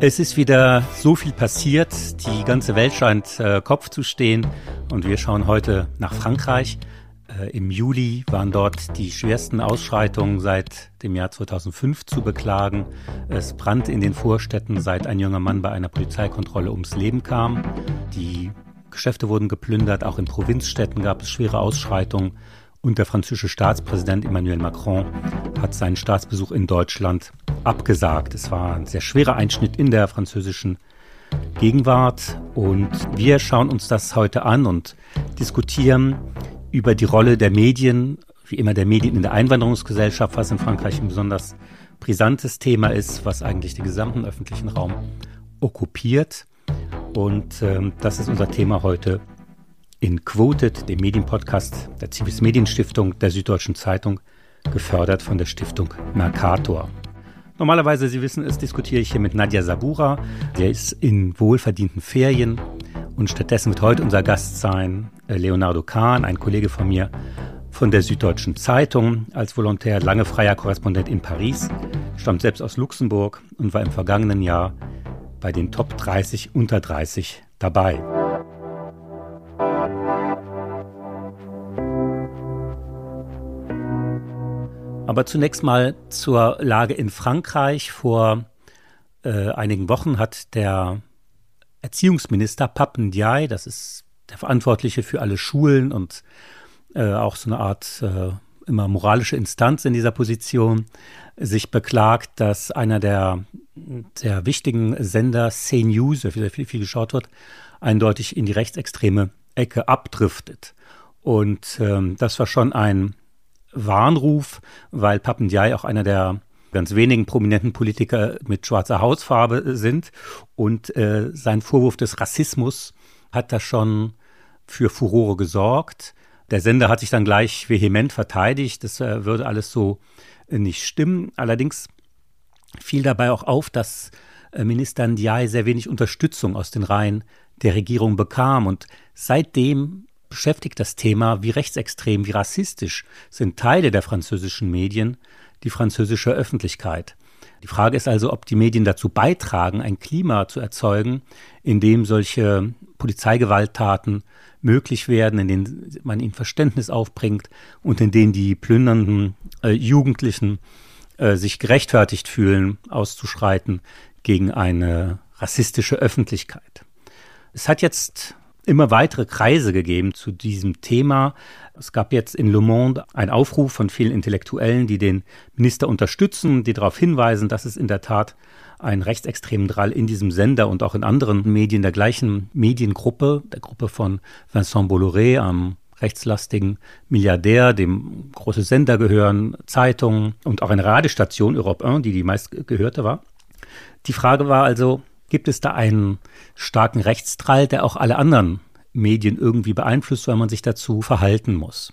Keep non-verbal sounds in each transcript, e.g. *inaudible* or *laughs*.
Es ist wieder so viel passiert. Die ganze Welt scheint äh, Kopf zu stehen. Und wir schauen heute nach Frankreich. Äh, Im Juli waren dort die schwersten Ausschreitungen seit dem Jahr 2005 zu beklagen. Es brannte in den Vorstädten, seit ein junger Mann bei einer Polizeikontrolle ums Leben kam. Die Geschäfte wurden geplündert. Auch in Provinzstädten gab es schwere Ausschreitungen. Und der französische Staatspräsident Emmanuel Macron hat seinen Staatsbesuch in Deutschland abgesagt. Es war ein sehr schwerer Einschnitt in der französischen Gegenwart. Und wir schauen uns das heute an und diskutieren über die Rolle der Medien, wie immer der Medien in der Einwanderungsgesellschaft, was in Frankreich ein besonders brisantes Thema ist, was eigentlich den gesamten öffentlichen Raum okkupiert. Und ähm, das ist unser Thema heute in Quoted, dem Medienpodcast der Zivis Medienstiftung der Süddeutschen Zeitung, gefördert von der Stiftung Mercator. Normalerweise, Sie wissen es, diskutiere ich hier mit Nadja Sabura. Der ist in wohlverdienten Ferien. Und stattdessen wird heute unser Gast sein äh, Leonardo Kahn, ein Kollege von mir von der Süddeutschen Zeitung, als Volontär lange freier Korrespondent in Paris, stammt selbst aus Luxemburg und war im vergangenen Jahr bei den Top 30 unter 30 dabei. Aber zunächst mal zur Lage in Frankreich. Vor äh, einigen Wochen hat der Erziehungsminister Papen Ndiaye, das ist der Verantwortliche für alle Schulen und äh, auch so eine Art äh, immer moralische Instanz in dieser Position, sich beklagt, dass einer der, der wichtigen Sender CNews, der viel, viel geschaut wird, eindeutig in die rechtsextreme Ecke abdriftet. Und ähm, das war schon ein Warnruf, weil Papendiaï auch einer der ganz wenigen prominenten Politiker mit schwarzer Hautfarbe sind. Und äh, sein Vorwurf des Rassismus hat da schon für Furore gesorgt. Der Sender hat sich dann gleich vehement verteidigt, das äh, würde alles so äh, nicht stimmen. Allerdings fiel dabei auch auf, dass äh, Minister Ndiaye sehr wenig Unterstützung aus den Reihen der Regierung bekam. Und seitdem beschäftigt das Thema, wie rechtsextrem, wie rassistisch sind Teile der französischen Medien die französische Öffentlichkeit. Die Frage ist also, ob die Medien dazu beitragen, ein Klima zu erzeugen, in dem solche Polizeigewalttaten möglich werden, in denen man ihnen Verständnis aufbringt und in denen die plündernden äh, Jugendlichen äh, sich gerechtfertigt fühlen, auszuschreiten gegen eine rassistische Öffentlichkeit. Es hat jetzt immer weitere Kreise gegeben zu diesem Thema. Es gab jetzt in Le Monde einen Aufruf von vielen Intellektuellen, die den Minister unterstützen, die darauf hinweisen, dass es in der Tat einen rechtsextremen Drall in diesem Sender und auch in anderen Medien der gleichen Mediengruppe, der Gruppe von Vincent Bolloré, am rechtslastigen Milliardär, dem große Sender gehören, Zeitungen und auch eine Radiostation Europe 1, die die meistgehörte war. Die Frage war also, Gibt es da einen starken Rechtsdrall, der auch alle anderen Medien irgendwie beeinflusst, weil man sich dazu verhalten muss?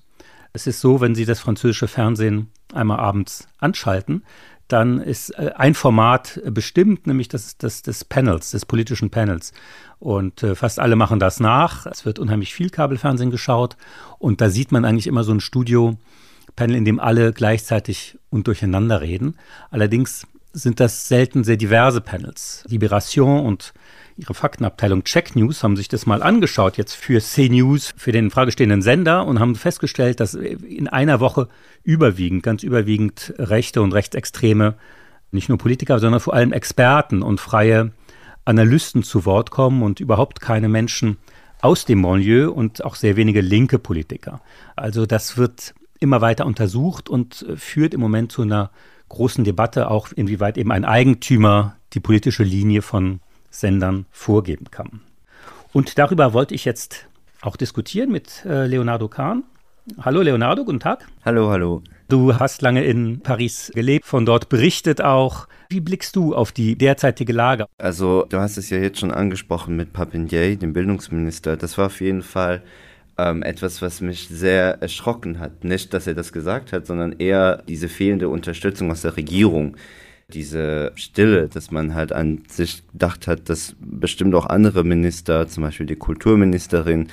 Es ist so, wenn Sie das französische Fernsehen einmal abends anschalten, dann ist äh, ein Format bestimmt, nämlich das, das des Panels, des politischen Panels. Und äh, fast alle machen das nach. Es wird unheimlich viel Kabelfernsehen geschaut. Und da sieht man eigentlich immer so ein Studio-Panel, in dem alle gleichzeitig und durcheinander reden. Allerdings sind das selten sehr diverse Panels. Liberation und ihre Faktenabteilung Check News haben sich das mal angeschaut, jetzt für C-News, für den fragestehenden Sender und haben festgestellt, dass in einer Woche überwiegend, ganz überwiegend Rechte und Rechtsextreme, nicht nur Politiker, sondern vor allem Experten und freie Analysten zu Wort kommen und überhaupt keine Menschen aus dem Banlieue und auch sehr wenige linke Politiker. Also das wird immer weiter untersucht und führt im Moment zu einer großen Debatte auch, inwieweit eben ein Eigentümer die politische Linie von Sendern vorgeben kann. Und darüber wollte ich jetzt auch diskutieren mit äh, Leonardo Kahn. Hallo Leonardo, guten Tag. Hallo, hallo. Du hast lange in Paris gelebt, von dort berichtet auch. Wie blickst du auf die derzeitige Lage? Also, du hast es ja jetzt schon angesprochen mit Papendier, dem Bildungsminister. Das war auf jeden Fall ähm, etwas, was mich sehr erschrocken hat. Nicht, dass er das gesagt hat, sondern eher diese fehlende Unterstützung aus der Regierung. Diese Stille, dass man halt an sich gedacht hat, dass bestimmt auch andere Minister, zum Beispiel die Kulturministerin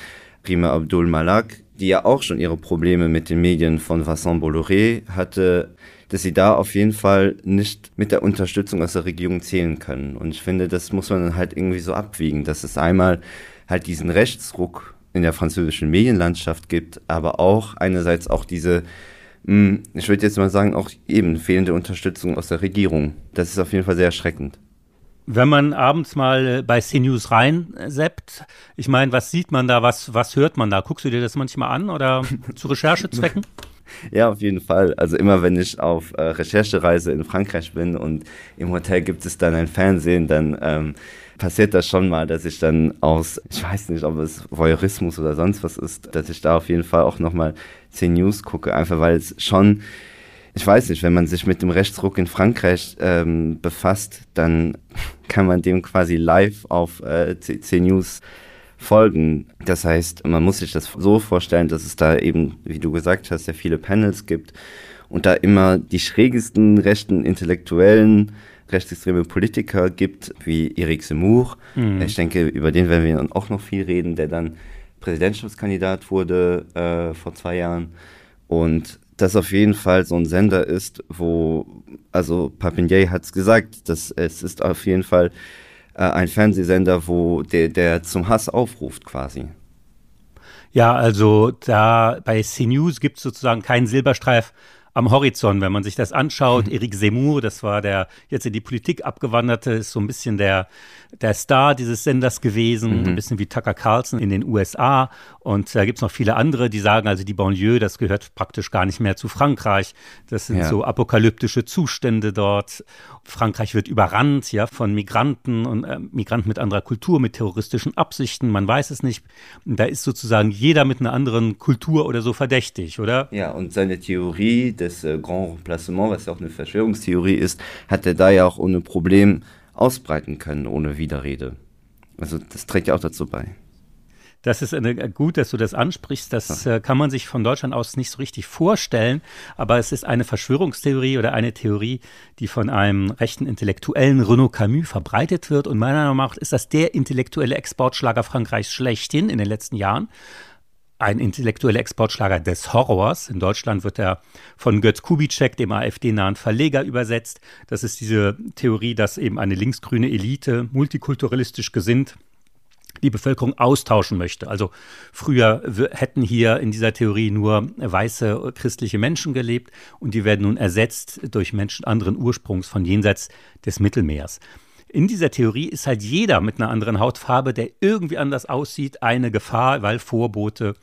Rima Abdul Malak, die ja auch schon ihre Probleme mit den Medien von Vincent Bolloré hatte, dass sie da auf jeden Fall nicht mit der Unterstützung aus der Regierung zählen können. Und ich finde, das muss man dann halt irgendwie so abwiegen, dass es einmal halt diesen Rechtsruck in der französischen Medienlandschaft gibt, aber auch einerseits auch diese, hm, ich würde jetzt mal sagen, auch eben fehlende Unterstützung aus der Regierung. Das ist auf jeden Fall sehr erschreckend. Wenn man abends mal bei CNews rein seppt, ich meine, was sieht man da, was, was hört man da? Guckst du dir das manchmal an oder *laughs* zu Recherchezwecken? *laughs* Ja, auf jeden Fall. Also immer wenn ich auf äh, Recherchereise in Frankreich bin und im Hotel gibt es dann ein Fernsehen, dann ähm, passiert das schon mal, dass ich dann aus, ich weiß nicht, ob es Voyeurismus oder sonst was ist, dass ich da auf jeden Fall auch nochmal 10 News gucke, einfach weil es schon, ich weiß nicht, wenn man sich mit dem Rechtsruck in Frankreich ähm, befasst, dann *laughs* kann man dem quasi live auf äh, 10 News folgen. Das heißt, man muss sich das so vorstellen, dass es da eben, wie du gesagt hast, sehr viele Panels gibt und da immer die schrägesten rechten Intellektuellen rechtsextreme Politiker gibt, wie Eric Zemmour. Mhm. Ich denke, über den werden wir auch noch viel reden, der dann Präsidentschaftskandidat wurde äh, vor zwei Jahren. Und das auf jeden Fall so ein Sender ist, wo, also Papinier hat es gesagt, dass es ist auf jeden Fall äh, ein Fernsehsender, wo der, der zum Hass aufruft quasi. Ja, also da bei CNews gibt es sozusagen keinen Silberstreif am Horizont, wenn man sich das anschaut. Mhm. Eric Zemmour, das war der jetzt in die Politik abgewanderte, ist so ein bisschen der, der Star dieses Senders gewesen, mhm. ein bisschen wie Tucker Carlson in den USA. Und da gibt es noch viele andere, die sagen, also die Banlieue, das gehört praktisch gar nicht mehr zu Frankreich. Das sind ja. so apokalyptische Zustände dort. Frankreich wird überrannt, ja, von Migranten und äh, Migranten mit anderer Kultur, mit terroristischen Absichten. Man weiß es nicht. Da ist sozusagen jeder mit einer anderen Kultur oder so verdächtig, oder? Ja, und seine Theorie des äh, Grand Remplacement, was ja auch eine Verschwörungstheorie ist, hat er da ja auch ohne Problem ausbreiten können, ohne Widerrede. Also das trägt ja auch dazu bei. Das ist eine, gut, dass du das ansprichst. Das äh, kann man sich von Deutschland aus nicht so richtig vorstellen. Aber es ist eine Verschwörungstheorie oder eine Theorie, die von einem rechten Intellektuellen Renaud Camus verbreitet wird. Und meiner Meinung nach ist das der intellektuelle Exportschlager Frankreichs schlechthin in den letzten Jahren ein intellektueller Exportschlager des Horrors. In Deutschland wird er von Götz Kubitschek, dem AfD-nahen Verleger, übersetzt. Das ist diese Theorie, dass eben eine linksgrüne Elite multikulturalistisch gesinnt die Bevölkerung austauschen möchte. Also früher hätten hier in dieser Theorie nur weiße christliche Menschen gelebt und die werden nun ersetzt durch Menschen anderen Ursprungs von jenseits des Mittelmeers. In dieser Theorie ist halt jeder mit einer anderen Hautfarbe, der irgendwie anders aussieht, eine Gefahr, weil Vorbote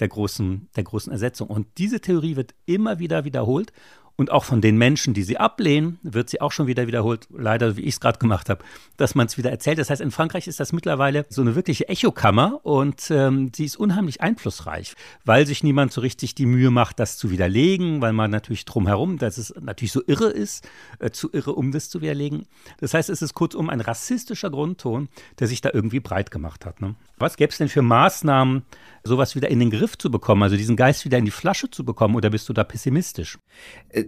der großen, der großen Ersetzung. Und diese Theorie wird immer wieder wiederholt und auch von den Menschen, die sie ablehnen, wird sie auch schon wieder wiederholt, leider wie ich es gerade gemacht habe, dass man es wieder erzählt. Das heißt, in Frankreich ist das mittlerweile so eine wirkliche Echokammer und ähm, sie ist unheimlich einflussreich, weil sich niemand so richtig die Mühe macht, das zu widerlegen, weil man natürlich drumherum, dass es natürlich so irre ist, äh, zu irre, um das zu widerlegen. Das heißt, es ist kurzum ein rassistischer Grundton, der sich da irgendwie breit gemacht hat. Ne? Was gäbe es denn für Maßnahmen, sowas wieder in den Griff zu bekommen, also diesen Geist wieder in die Flasche zu bekommen, oder bist du da pessimistisch?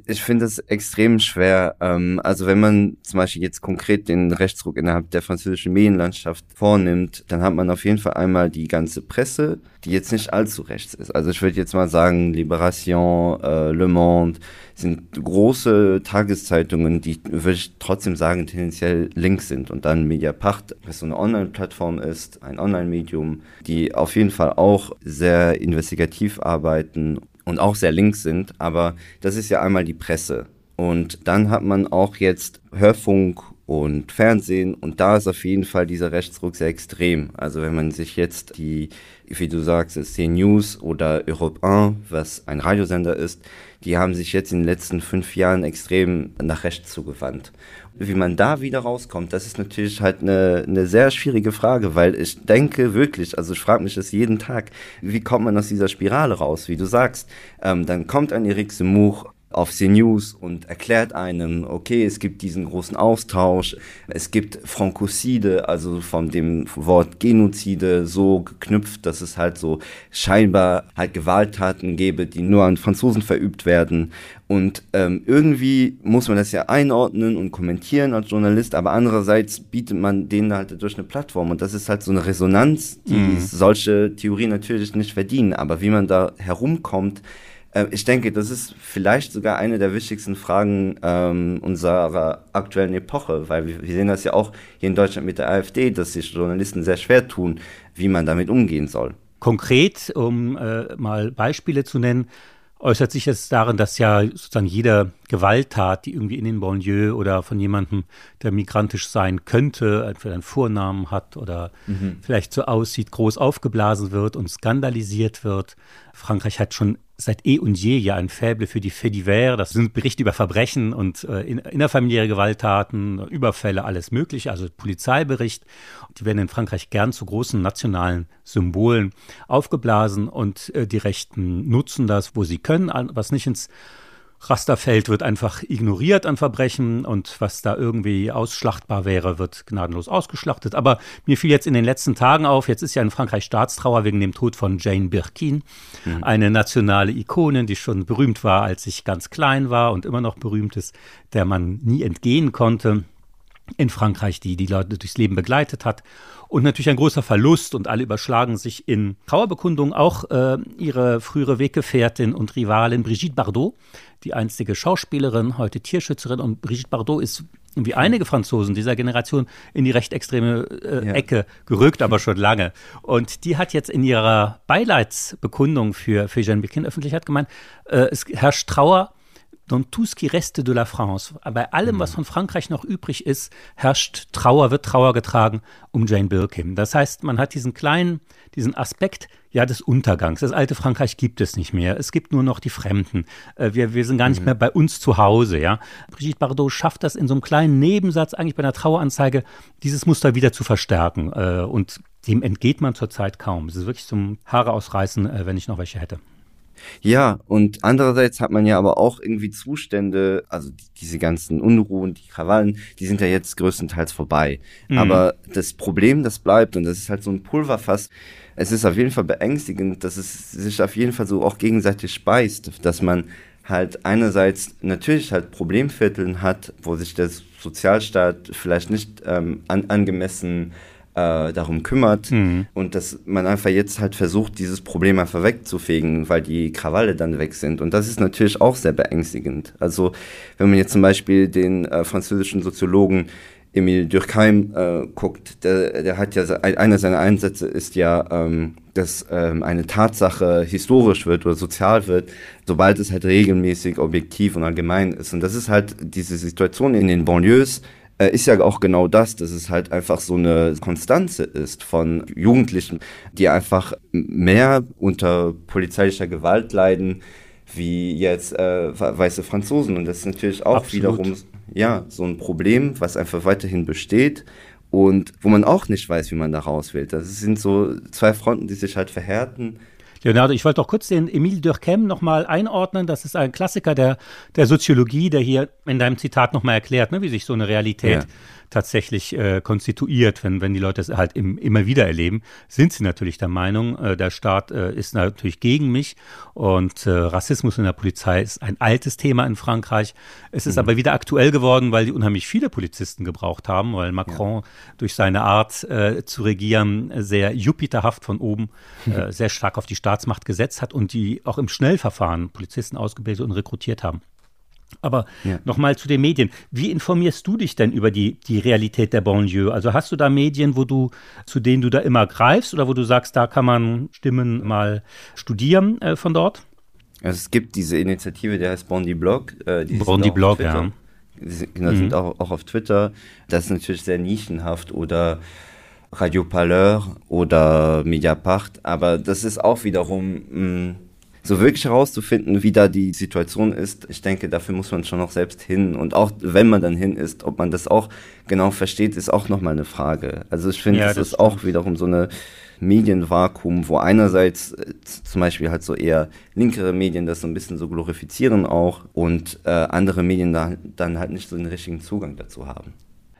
Ich finde es extrem schwer. Ähm, also wenn man zum Beispiel jetzt konkret den Rechtsruck innerhalb der französischen Medienlandschaft vornimmt, dann hat man auf jeden Fall einmal die ganze Presse, die jetzt nicht allzu rechts ist. Also ich würde jetzt mal sagen, Libération, äh, Le Monde sind große Tageszeitungen, die würde ich trotzdem sagen, tendenziell links sind. Und dann Mediapart, was so eine Online-Plattform ist, ein Online-Medium, die auf jeden Fall auch sehr investigativ arbeiten und auch sehr links sind. Aber das ist ja einmal die Presse. Und dann hat man auch jetzt Hörfunk und Fernsehen und da ist auf jeden Fall dieser Rechtsruck sehr extrem. Also wenn man sich jetzt die, wie du sagst, CNews oder Europe 1, was ein Radiosender ist, die haben sich jetzt in den letzten fünf Jahren extrem nach rechts zugewandt. Wie man da wieder rauskommt, das ist natürlich halt eine, eine sehr schwierige Frage, weil ich denke wirklich, also ich frage mich das jeden Tag, wie kommt man aus dieser Spirale raus, wie du sagst. Ähm, dann kommt ein Eric Zemmour auf CNews und erklärt einem, okay, es gibt diesen großen Austausch, es gibt Frankocide, also von dem Wort Genozide so geknüpft, dass es halt so scheinbar halt Gewalttaten gäbe, die nur an Franzosen verübt werden. Und ähm, irgendwie muss man das ja einordnen und kommentieren als Journalist, aber andererseits bietet man denen halt durch eine Plattform. Und das ist halt so eine Resonanz, die mhm. solche Theorien natürlich nicht verdienen. Aber wie man da herumkommt, Äh, ich denke, das ist vielleicht sogar eine der wichtigsten Fragen ähm, unserer aktuellen Epoche, weil wir, wir sehen das ja auch hier in Deutschland mit der AfD, dass sich Journalisten sehr schwer tun, wie man damit umgehen soll. Konkret, um äh, mal Beispiele zu nennen, äußert sich es darin, dass ja sozusagen jede Gewalttat, die irgendwie in den Banlieue oder von jemandem, der migrantisch sein könnte, entweder einen Vornamen hat oder mhm. vielleicht so aussieht, groß aufgeblasen wird und skandalisiert wird. Frankreich hat schon seit eh und je ja ein Faible für die Faits. Das sind Berichte über Verbrechen und äh, innerfamiliäre Gewalttaten, Überfälle, alles Mögliche, also Polizeibericht. Die werden in Frankreich gern zu großen nationalen Symbolen aufgeblasen und äh, die Rechten nutzen das, wo sie können, was nicht ins Rasterfeld wird einfach ignoriert an Verbrechen und was da irgendwie ausschlachtbar wäre, wird gnadenlos ausgeschlachtet. Aber mir fiel jetzt in den letzten Tagen auf, jetzt ist ja in Frankreich Staatstrauer wegen dem Tod von Jane Birkin, mhm. eine nationale Ikone, die schon berühmt war, als ich ganz klein war und immer noch berühmt ist, der man nie entgehen konnte in Frankreich, die die Leute durchs Leben begleitet hat. Und natürlich ein großer Verlust und alle überschlagen sich in Trauerbekundungen. Auch äh, ihre frühere Weggefährtin und Rivalin Brigitte Bardot, die einstige Schauspielerin, heute Tierschützerin. Und Brigitte Bardot ist wie einige Franzosen dieser Generation in die recht extreme äh, ja. Ecke gerückt, aber schon lange. Und die hat jetzt in ihrer Beileidsbekundung für, für Jeanne Birkin öffentlich hat gemeint, äh, es herrscht Trauer dans tout ce qui reste de la France. Bei allem, was mhm. von Frankreich noch übrig ist, herrscht Trauer, wird Trauer getragen um Jane Birkin. Das heißt, man hat diesen kleinen, diesen Aspekt, ja, des Untergangs. Das alte Frankreich gibt es nicht mehr. Es gibt nur noch die Fremden. Äh, wir, wir sind gar nicht mhm. mehr bei uns zu Hause, ja. Brigitte Bardot schafft das in so einem kleinen Nebensatz, eigentlich bei einer Traueranzeige, dieses Muster wieder zu verstärken. Äh, und dem entgeht man zurzeit kaum. Es ist wirklich zum Haare ausreißen, äh, wenn ich noch welche hätte. Ja, und andererseits hat man ja aber auch irgendwie Zustände, also die, diese ganzen Unruhen, die Krawallen, die sind ja jetzt größtenteils vorbei. Mhm. Aber das Problem, das bleibt, und das ist halt so ein Pulverfass, es ist auf jeden Fall beängstigend, dass es sich auf jeden Fall so auch gegenseitig speist, dass man halt einerseits natürlich halt Problemvierteln hat, wo sich der Sozialstaat vielleicht nicht ähm, an, angemessen äh, darum kümmert mhm. und dass man einfach jetzt halt versucht, dieses Problem einfach wegzufegen, weil die Krawalle dann weg sind. Und das ist natürlich auch sehr beängstigend. Also wenn man jetzt zum Beispiel den äh, französischen Soziologen Emile Durkheim äh, guckt, der, der hat ja, einer seiner Einsätze ist ja, ähm, dass ähm, eine Tatsache historisch wird oder sozial wird, sobald es halt regelmäßig, objektiv und allgemein ist. Und das ist halt diese Situation in den Banlieues, äh, ist ja auch genau das, dass es halt einfach so eine Konstanze ist von Jugendlichen, die einfach mehr unter polizeilicher Gewalt leiden, wie jetzt äh, weiße Franzosen. Und das ist natürlich auch Absolut. wiederum ja, so ein Problem, was einfach weiterhin besteht und wo man auch nicht weiß, wie man da raus will. Das sind so zwei Fronten, die sich halt verhärten. Leonardo, ich wollte doch kurz den Emile Durkheim nochmal einordnen. Das ist ein Klassiker der, der Soziologie, der hier in deinem Zitat nochmal erklärt, ne, wie sich so eine Realität ja tatsächlich äh, konstituiert, wenn, wenn die Leute es halt im, immer wieder erleben, sind sie natürlich der Meinung, äh, der Staat äh, ist natürlich gegen mich und äh, Rassismus in der Polizei ist ein altes Thema in Frankreich. Es ist mhm. aber wieder aktuell geworden, weil die unheimlich viele Polizisten gebraucht haben, weil Macron ja. durch seine Art äh, zu regieren sehr jupiterhaft von oben *laughs* äh, sehr stark auf die Staatsmacht gesetzt hat und die auch im Schnellverfahren Polizisten ausgebildet und rekrutiert haben. Aber ja. nochmal zu den Medien. Wie informierst du dich denn über die, die Realität der Banlieue? Also hast du da Medien, wo du, zu denen du da immer greifst oder wo du sagst, da kann man Stimmen mal studieren äh, von dort? Also es gibt diese Initiative, die heißt Bondi Blog. Äh, Bondi Blog, ja. Die sind, genau, mhm. sind auch, auch auf Twitter. Das ist natürlich sehr nischenhaft oder Radio Parleur oder Mediapart, aber das ist auch wiederum mh, mm, so wirklich herauszufinden, wie da die Situation ist, ich denke, dafür muss man schon noch selbst hin. Und auch wenn man dann hin ist, ob man das auch genau versteht, ist auch nochmal eine Frage. Also ich finde, ja, das, das ist auch wiederum so eine Medienvakuum, wo einerseits äh, zum Beispiel halt so eher linkere Medien das so ein bisschen so glorifizieren auch und äh, andere Medien da, dann halt nicht so den richtigen Zugang dazu haben.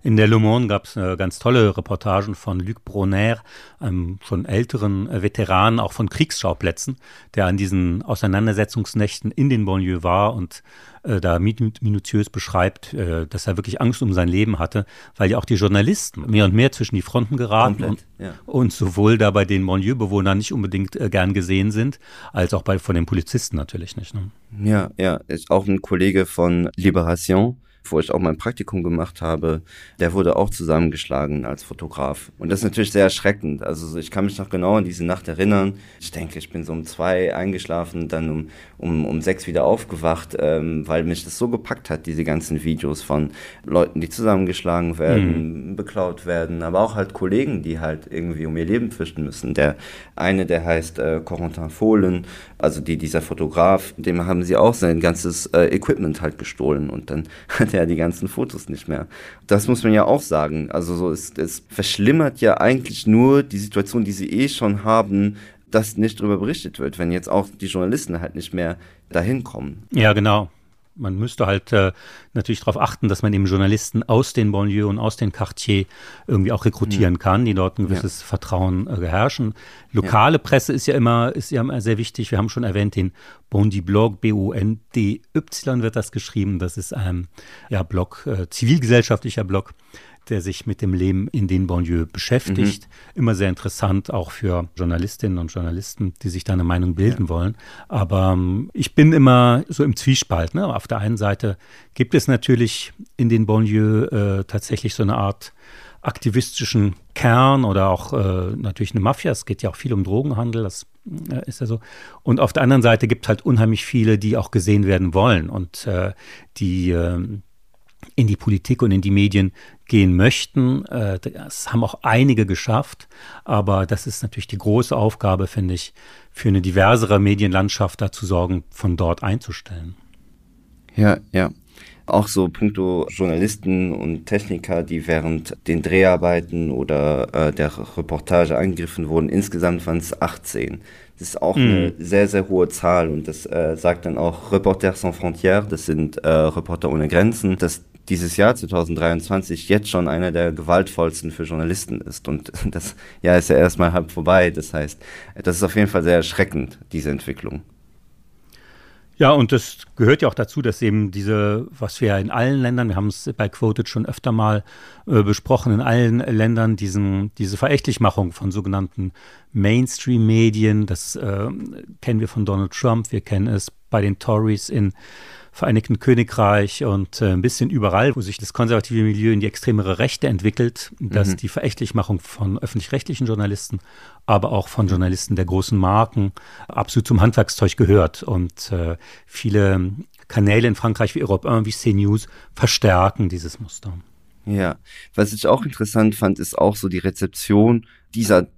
In der Le Monde gab es äh, ganz tolle Reportagen von Luc Bronner, einem schon älteren äh, Veteran, auch von Kriegsschauplätzen, der an diesen Auseinandersetzungsnächten in den Banlieues war und äh, da minutiös beschreibt, äh, dass er wirklich Angst um sein Leben hatte, weil ja auch die Journalisten mehr und mehr zwischen die Fronten geraten und, ja. und, sowohl da bei den Banlieue-Bewohnern nicht unbedingt äh, gern gesehen sind, als auch bei von den Polizisten natürlich nicht. Ne? Ja, ja, ist auch ein Kollege von Liberation wo ich auch mein Praktikum gemacht habe, der wurde auch zusammengeschlagen als Fotograf. Und das ist natürlich sehr erschreckend. Also ich kann mich noch genau an diese Nacht erinnern. Ich denke, ich bin so um zwei eingeschlafen, dann um, um, um sechs wieder aufgewacht, ähm, weil mich das so gepackt hat, diese ganzen Videos von Leuten, die zusammengeschlagen werden, mhm. beklaut werden, aber auch halt Kollegen, die halt irgendwie um ihr Leben fürchten müssen. Der eine, der heißt äh, Corentin Fohlen, also die, dieser Fotograf, dem haben sie auch sein ganzes äh, Equipment halt gestohlen und dann *laughs* hat er die ganzen Fotos nicht mehr. Das muss man ja auch sagen. Also so ist, es verschlimmert ja eigentlich nur die Situation, die sie eh schon haben, dass nicht darüber berichtet wird, wenn jetzt auch die Journalisten halt nicht mehr dahin kommen. Ja, genau man müsste halt äh, natürlich darauf achten, dass man eben Journalisten aus den Banlieues und aus den Quartiers irgendwie auch rekrutieren ja. kann, die dort ein gewisses ja. Vertrauen äh, beherrschen. Lokale ja. Presse ist ja immer, ist ja immer sehr wichtig. Wir haben schon erwähnt, den Bondi Blog, B-O-N-D-Y wird das geschrieben. Das ist ein ja, Blog, äh, zivilgesellschaftlicher Blog der sich mit dem Leben in den Banlieues beschäftigt. Mhm. Immer sehr interessant, auch für Journalistinnen und Journalisten, die sich da eine Meinung bilden ja. wollen. Aber ähm, ich bin immer so im Zwiespalt. Ne? Auf der einen Seite gibt es natürlich in den Banlieues äh, tatsächlich so eine Art aktivistischen Kern oder auch äh, natürlich eine Mafia. Es geht ja auch viel um Drogenhandel, das äh, ist ja so. Und auf der anderen Seite gibt es halt unheimlich viele, die auch gesehen werden wollen und äh, die ähm, in die Politik und in die Medien gehen möchten. Äh, das haben auch einige geschafft, aber das ist natürlich die große Aufgabe, finde ich, für eine diversere Medienlandschaft da zu sorgen, von dort einzustellen. Ja, ja. Auch so puncto Journalisten und Techniker, die während den Dreharbeiten oder äh, der Reportage angegriffen wurden. Insgesamt waren es 18. Das ist auch mhm. eine sehr, sehr hohe Zahl und das äh, sagt dann auch Reporters sans frontières, das sind äh, Reporter ohne Grenzen, dass dieses Jahr 2023 jetzt schon einer der gewaltvollsten für Journalisten ist. Und *laughs* das Jahr ist ja erstmal halb vorbei. Das heißt, das ist auf jeden Fall sehr erschreckend, diese Entwicklung. Ja, und das gehört ja auch dazu, dass eben diese, was wir in allen Ländern, wir haben es bei Quoted schon öfter mal äh, besprochen, in allen Ländern diesen, diese Verächtlichmachung von sogenannten Mainstream-Medien, das äh, kennen wir von Donald Trump, wir kennen es bei den Tories in Vereinigten Königreich und äh, ein bisschen überall, wo sich das konservative Milieu in die extremere Rechte entwickelt, dass mhm. die Verächtlichmachung von öffentlich-rechtlichen Journalisten, aber auch von Journalisten der großen Marken absolut zum Handwerkszeug gehört. Und äh, viele Kanäle in Frankreich wie Europe 1, wie CNews verstärken dieses Muster. Ja, was ich auch interessant fand, ist auch so die Rezeption dieser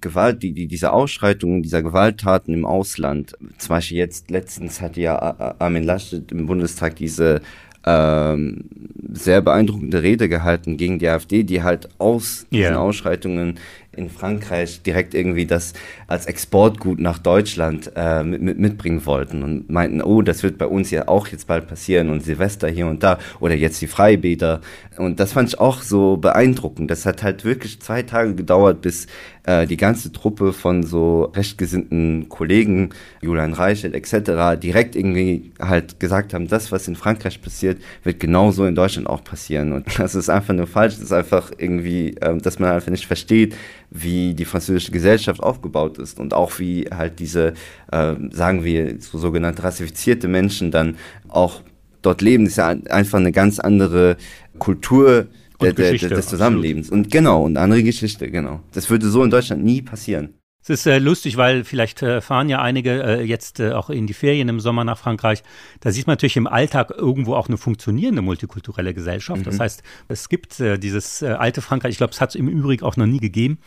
Gewalt, die, die, diese Ausschreitungen, dieser Gewalttaten im Ausland. Zum Beispiel jetzt letztens hatte ja Armin Laschet im Bundestag diese ähm, sehr beeindruckende Rede gehalten gegen die AfD, die halt aus yeah. diesen Ausschreitungen in Frankreich direkt irgendwie das als Exportgut nach Deutschland äh, mit, mit, mitbringen wollten und meinten, oh, das wird bei uns ja auch jetzt bald passieren und Silvester hier und da oder jetzt die Freibäder. Und das fand ich auch so beeindruckend. Das hat halt wirklich zwei Tage gedauert, bis äh, die ganze Truppe von so rechtgesinnten Kollegen, Julian Reichelt etc., direkt irgendwie halt gesagt haben, das, was in Frankreich passiert, wird genauso in Deutschland auch passieren. Und *laughs* das ist einfach nur falsch. Das ist einfach irgendwie, äh, dass man einfach nicht versteht, wie die französische Gesellschaft aufgebaut ist und auch wie halt diese, äh, sagen wir, so sogenannte rassifizierte Menschen dann auch dort leben. Das ist ja einfach eine ganz andere Kultur der, der, des Zusammenlebens. Absolut. Und genau, und andere Geschichte, genau. Das würde so in Deutschland nie passieren. Es ist äh, lustig, weil vielleicht äh, fahren ja einige äh, jetzt äh, auch in die Ferien im Sommer nach Frankreich. Da sieht man natürlich im Alltag irgendwo auch eine funktionierende multikulturelle Gesellschaft. Mhm. Das heißt, es gibt äh, dieses äh, alte Frankreich, ich glaube, es hat es im Übrigen auch noch nie gegeben.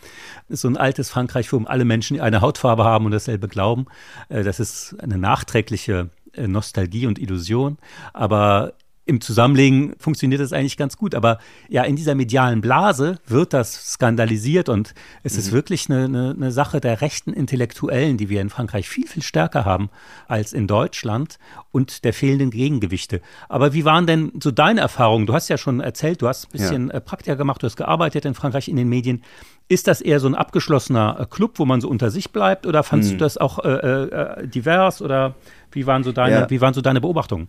So ein altes Frankreich, wo alle Menschen eine Hautfarbe haben und dasselbe glauben. das ist eine nachträgliche Nostalgie und Illusion. Aber im Zusammenlegen funktioniert das eigentlich ganz gut. Aber ja, in dieser medialen Blase wird das skandalisiert und es mhm. ist wirklich eine, eine, eine, Sache der rechten Intellektuellen, die wir in Frankreich viel, viel stärker haben als in Deutschland und der fehlenden Gegengewichte. Aber wie waren denn so deine Erfahrungen? Du hast ja schon erzählt, du hast ein bisschen ja. Äh, Praktika gemacht, du hast gearbeitet in Frankreich in den Medien. Ist das eher so ein abgeschlossener äh, Club, wo man so unter sich bleibt oder fandest mhm. du das auch äh, äh, divers oder wie waren so deine, ja. wie waren so deine Beobachtungen?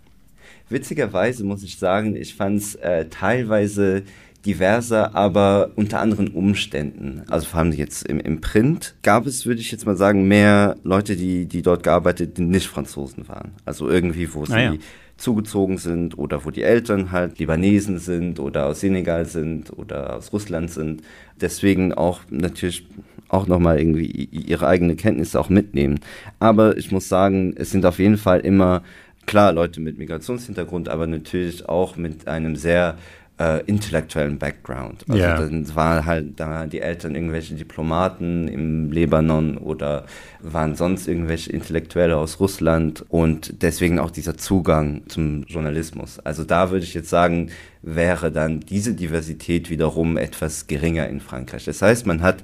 Witzigerweise muss ich sagen, ich fand es äh, teilweise diverser, aber unter anderen Umständen. Also vor allem jetzt im, im Print gab es, würde ich jetzt mal sagen, mehr Leute, die, die dort gearbeitet, die nicht Franzosen waren. Also irgendwie, wo sie ah, ja. zugezogen sind oder wo die Eltern halt Libanesen sind oder aus Senegal sind oder aus Russland sind. Deswegen auch natürlich auch nochmal irgendwie ihre eigene Kenntnisse auch mitnehmen. Aber ich muss sagen, es sind auf jeden Fall immer klar Leute mit Migrationshintergrund, aber natürlich auch mit einem sehr äh, intellektuellen Background. Also yeah. dann waren halt da die Eltern irgendwelche Diplomaten im Libanon oder waren sonst irgendwelche Intellektuelle aus Russland und deswegen auch dieser Zugang zum Journalismus. Also da würde ich jetzt sagen, wäre dann diese Diversität wiederum etwas geringer in Frankreich. Das heißt, man hat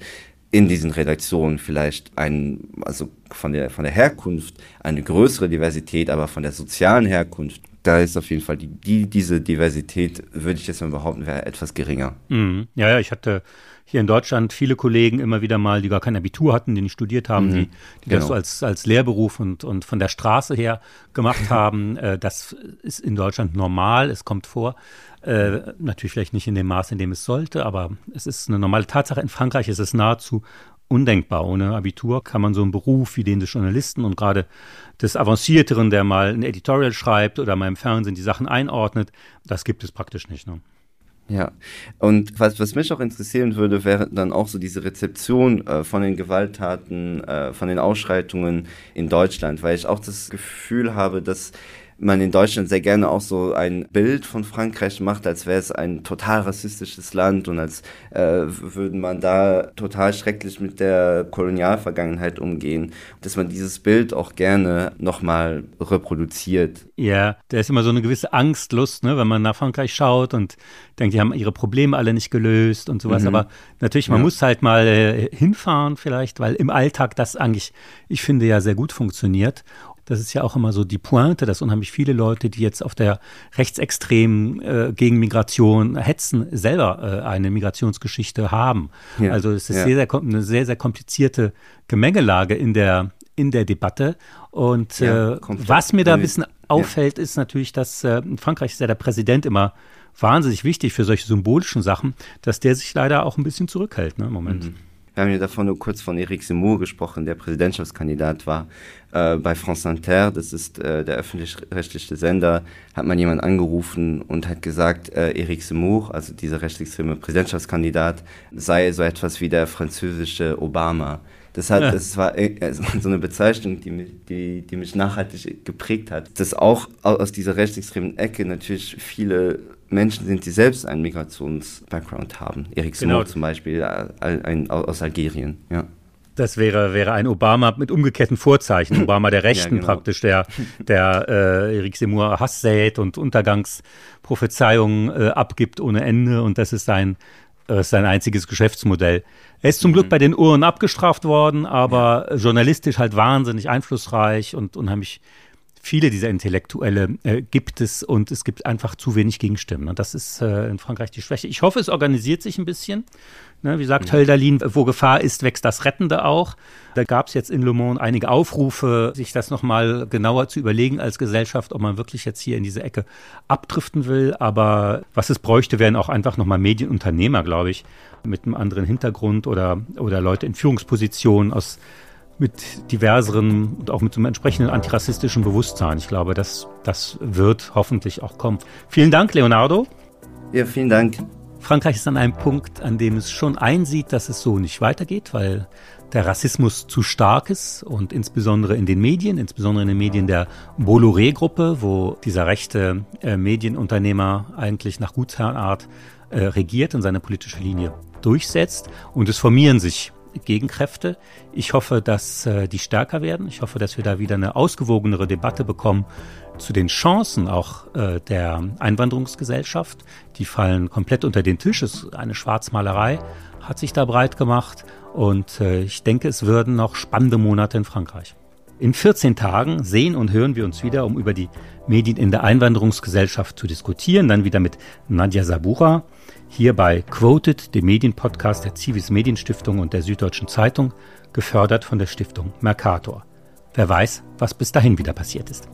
in diesen Redaktionen vielleicht ein, also von der, von der Herkunft eine größere Diversität, aber von der sozialen Herkunft, da ist auf jeden Fall die, die diese Diversität, würde ich jetzt mal behaupten, wäre etwas geringer. Mhm. Ja, ja, ich hatte hier in Deutschland viele Kollegen immer wieder mal, die gar kein Abitur hatten, die nicht studiert haben, mhm. die, die genau. das so als, als Lehrberuf und, und von der Straße her gemacht *laughs* haben. Äh, das ist in Deutschland normal, es kommt vor. Äh, natürlich vielleicht nicht in dem Maß, in dem es sollte, aber es ist eine normale Tatsache. In Frankreich ist es nahezu undenkbar. Ohne Abitur kann man so einen Beruf wie den des Journalisten und gerade des Avancierteren, der mal ein Editorial schreibt oder mal im Fernsehen die Sachen einordnet, das gibt es praktisch nicht. Ne? Ja, und was, was mich auch interessieren würde, wäre dann auch so diese Rezeption äh, von den Gewalttaten, äh, von den Ausschreitungen in Deutschland, weil ich auch das Gefühl habe, dass man in Deutschland sehr gerne auch so ein Bild von Frankreich macht, als wäre es ein total rassistisches Land und als äh, würde man da total schrecklich mit der Kolonialvergangenheit umgehen, dass man dieses Bild auch gerne nochmal reproduziert. Ja, da ist immer so eine gewisse Angstlust, ne, wenn man nach Frankreich schaut und denkt, die haben ihre Probleme alle nicht gelöst und sowas. Mhm. Aber natürlich, man ja. muss halt mal äh, hinfahren vielleicht, weil im Alltag das eigentlich, ich finde, ja sehr gut funktioniert. Das ist ja auch immer so die Pointe, dass unheimlich viele Leute, die jetzt auf der rechtsextremen äh, gegen Migration hetzen, selber äh, eine Migrationsgeschichte haben. Ja, also es ist ja. sehr, sehr, eine sehr, sehr komplizierte Gemengelage in der, in der Debatte. Und ja, äh, was mir da ein bisschen auffällt, ist natürlich, dass äh, in Frankreich ist ja der Präsident immer wahnsinnig wichtig für solche symbolischen Sachen, dass der sich leider auch ein bisschen zurückhält ne, im Moment. Mhm. Wir haben ja davon nur kurz von Eric Zemmour gesprochen, der Präsidentschaftskandidat war äh, bei France Inter, das ist äh, der öffentlich-rechtliche Sender, hat man jemand angerufen und hat gesagt, äh, Eric Zemmour, also dieser rechtsextreme Präsidentschaftskandidat, sei so etwas wie der französische Obama. Das, hat, ja. das war äh, so eine Bezeichnung, die mich, die, die mich nachhaltig geprägt hat. Dass auch aus dieser rechtsextremen Ecke natürlich viele Menschen sind, die selbst einen Migrations-Background haben. Erik Simon genau. zum Beispiel äh, ein, ein, aus Algerien. Ja. Das wäre, wäre ein Obama mit umgekehrten Vorzeichen. Obama der Rechten ja, genau. praktisch, der, der äh, Eric Seymour Hass sät und Untergangsprophezeiungen äh, abgibt ohne Ende. Und das ist sein, äh, sein einziges Geschäftsmodell. Er ist zum mhm. Glück bei den Uhren abgestraft worden, aber ja. journalistisch halt wahnsinnig einflussreich und unheimlich viele dieser Intellektuelle äh, gibt es und es gibt einfach zu wenig Gegenstimmen. Und das ist äh, in Frankreich die Schwäche. Ich hoffe, es organisiert sich ein bisschen. Ne, wie sagt mhm. Hölderlin, wo Gefahr ist, wächst das Rettende auch. Da gab es jetzt in Le Monde einige Aufrufe, sich das nochmal genauer zu überlegen als Gesellschaft, ob man wirklich jetzt hier in diese Ecke abdriften will. Aber was es bräuchte, wären auch einfach nochmal Medienunternehmer, glaube ich, mit einem anderen Hintergrund oder, oder Leute in Führungspositionen aus mit diverseren und auch mit einem entsprechenden antirassistischen Bewusstsein. Ich glaube, das, das wird hoffentlich auch kommen. Vielen Dank, Leonardo. Ja, vielen Dank. Frankreich ist an einem Punkt, an dem es schon einsieht, dass es so nicht weitergeht, weil der Rassismus zu stark ist und insbesondere in den Medien, insbesondere in den Medien der Bolloré-Gruppe, wo dieser rechte äh, Medienunternehmer eigentlich nach Gutsherrenart äh, regiert und seine politische Linie durchsetzt. Und es formieren sich Gegenkräfte. Ich hoffe, dass äh, die stärker werden. Ich hoffe, dass wir da wieder eine ausgewogenere Debatte bekommen zu den Chancen auch äh, der Einwanderungsgesellschaft. Die fallen komplett unter den Tisch. Es ist eine Schwarzmalerei hat sich da breit gemacht. Und äh, ich denke, es würden noch spannende Monate in Frankreich. In 14 Tagen sehen und hören wir uns wieder, um über die Medien in der Einwanderungsgesellschaft zu diskutieren. Dann wieder mit Nadja Sabura hier bei Quoted, dem Medienpodcast der Civis Medienstiftung und der Süddeutschen Zeitung, gefördert von der Stiftung Mercator. Wer weiß, was bis dahin wieder passiert ist.